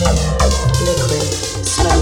liquid, slow.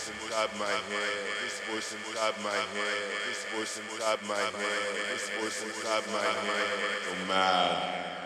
voice inside my head, this voice inside my head, this voice inside my head, this voice inside my head, No matter.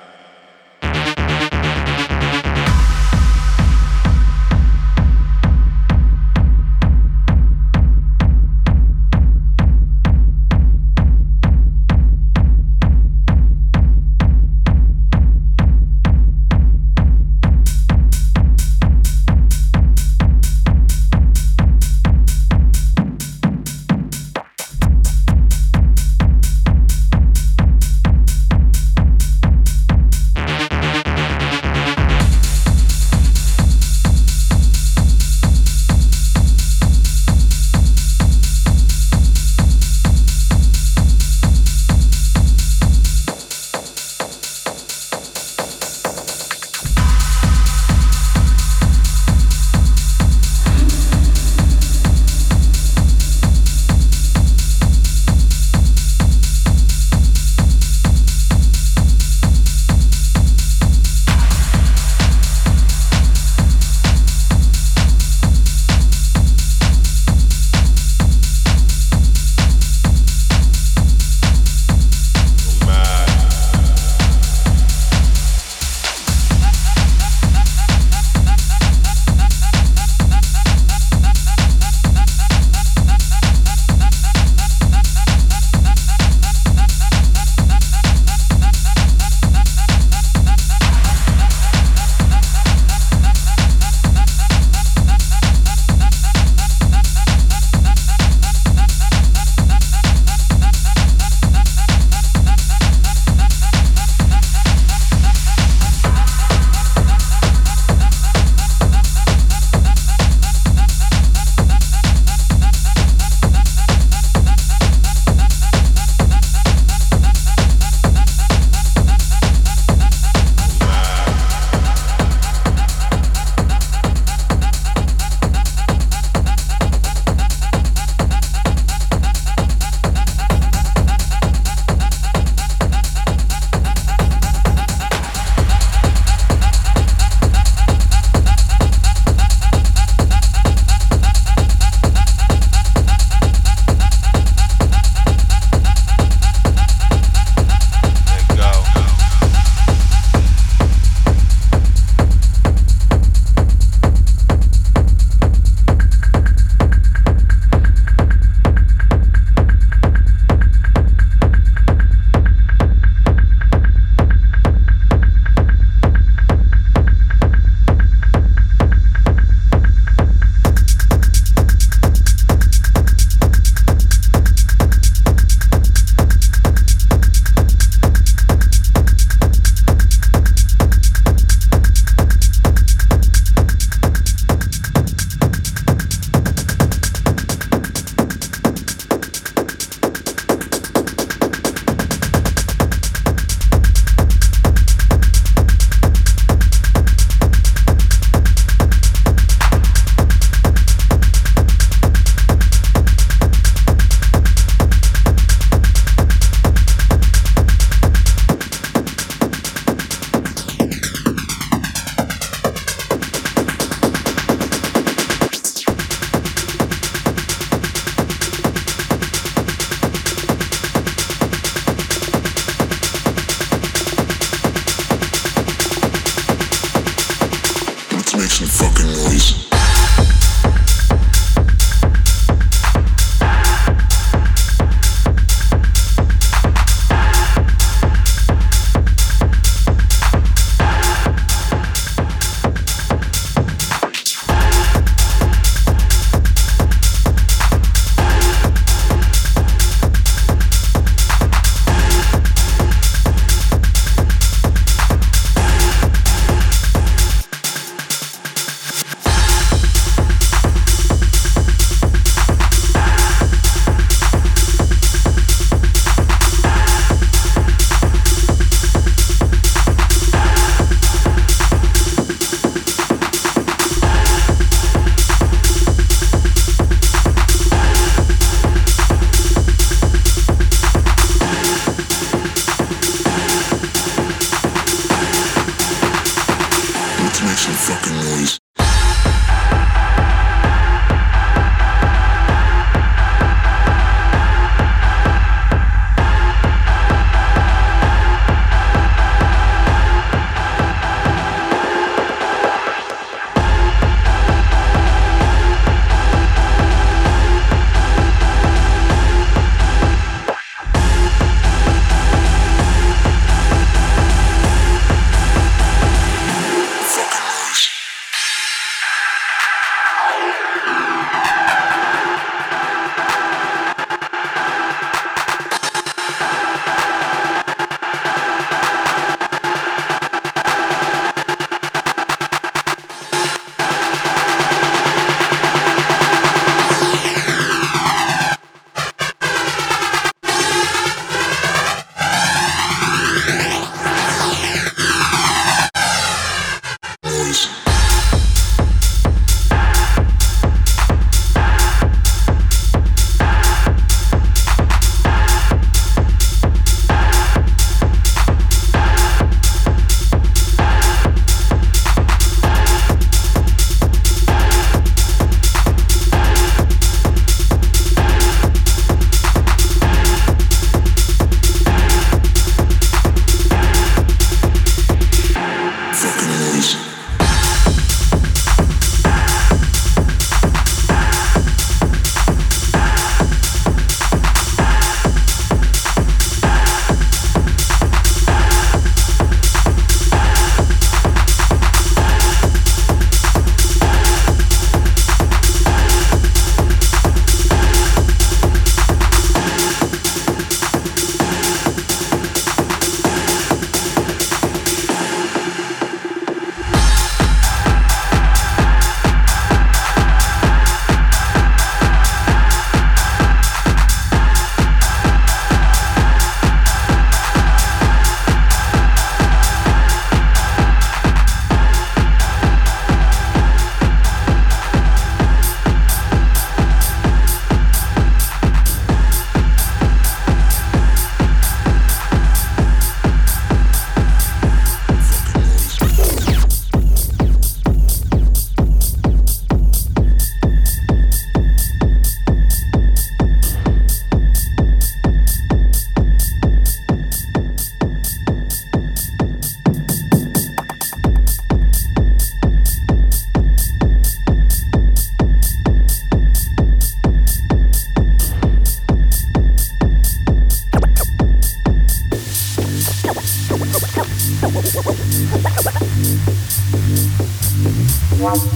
fucking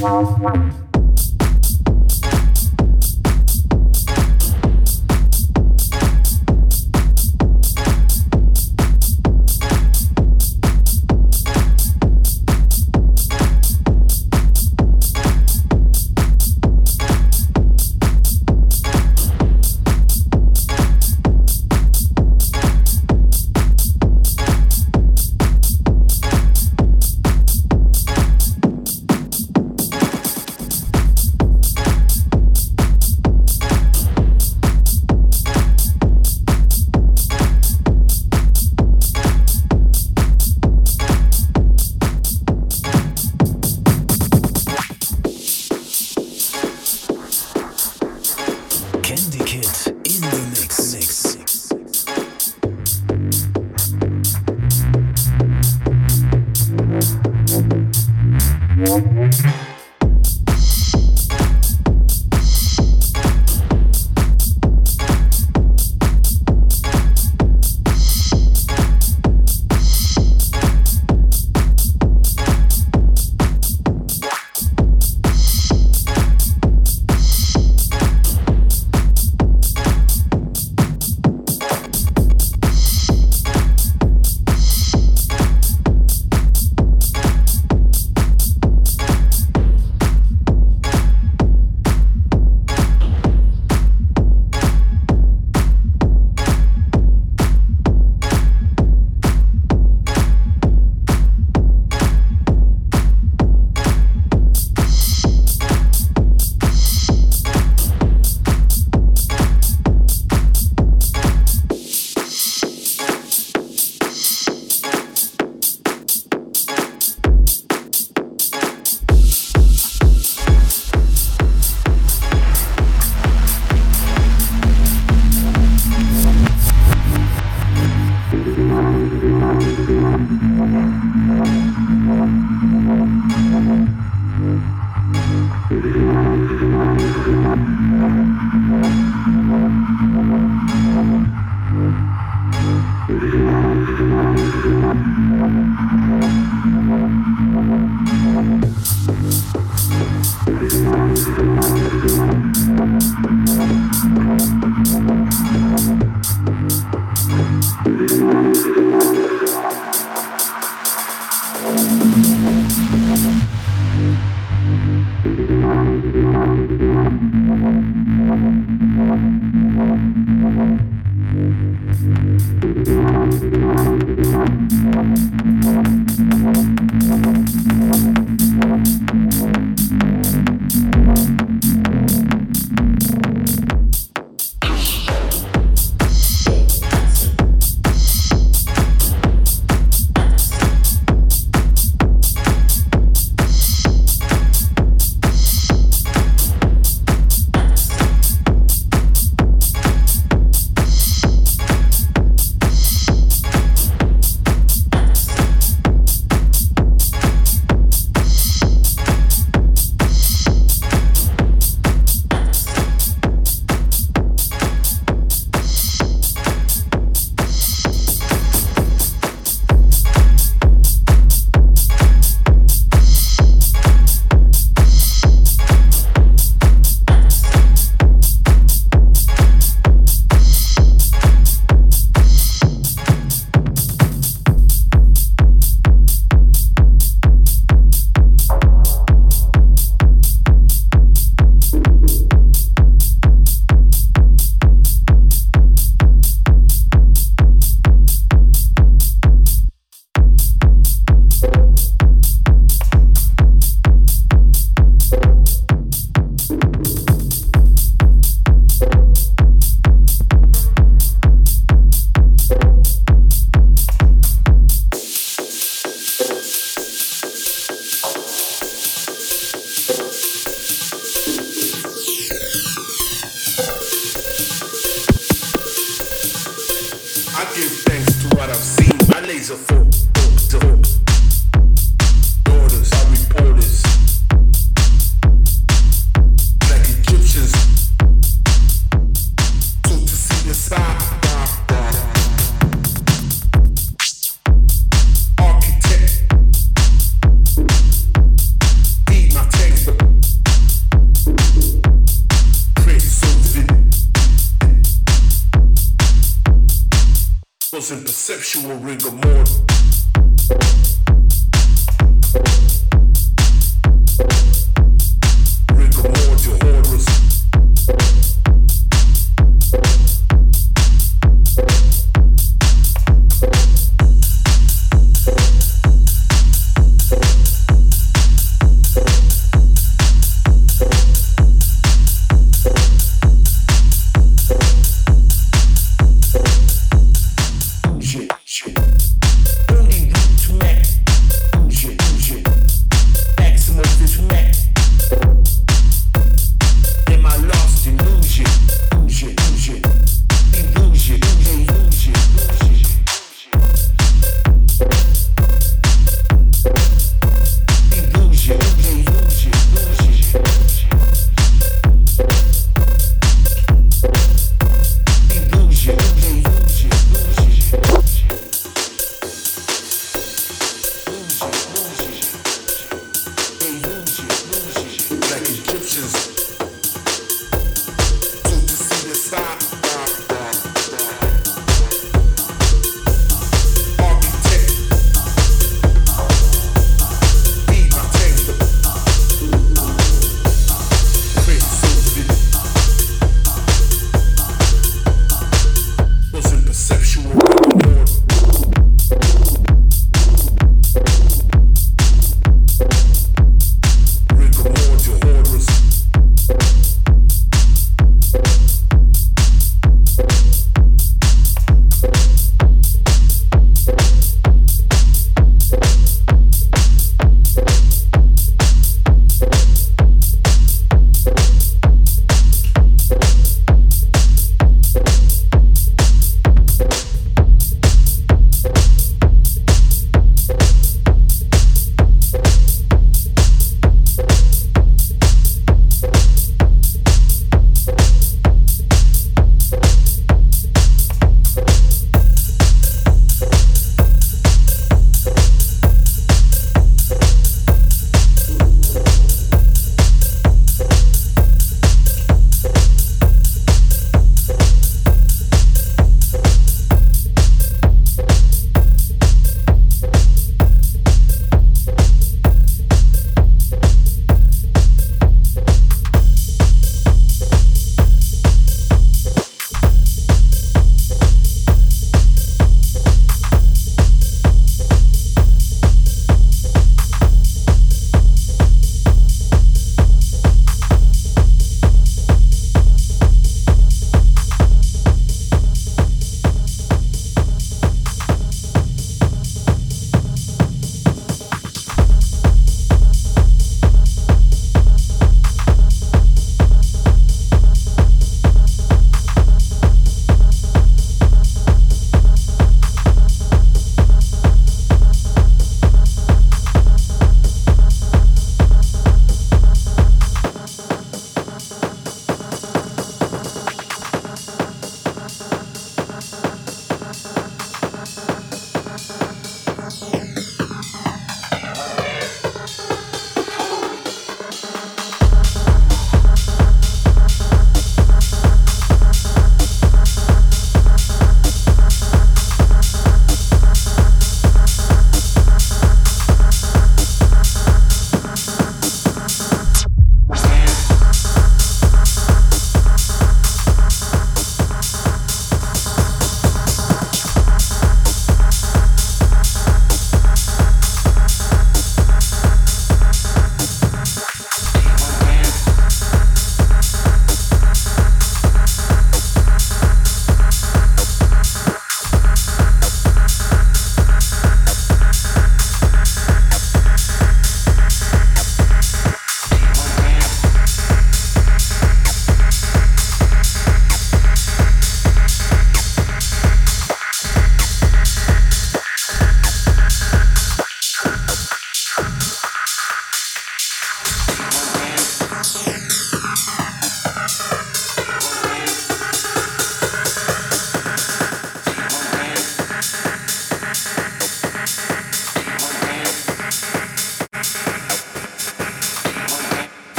one, one, one.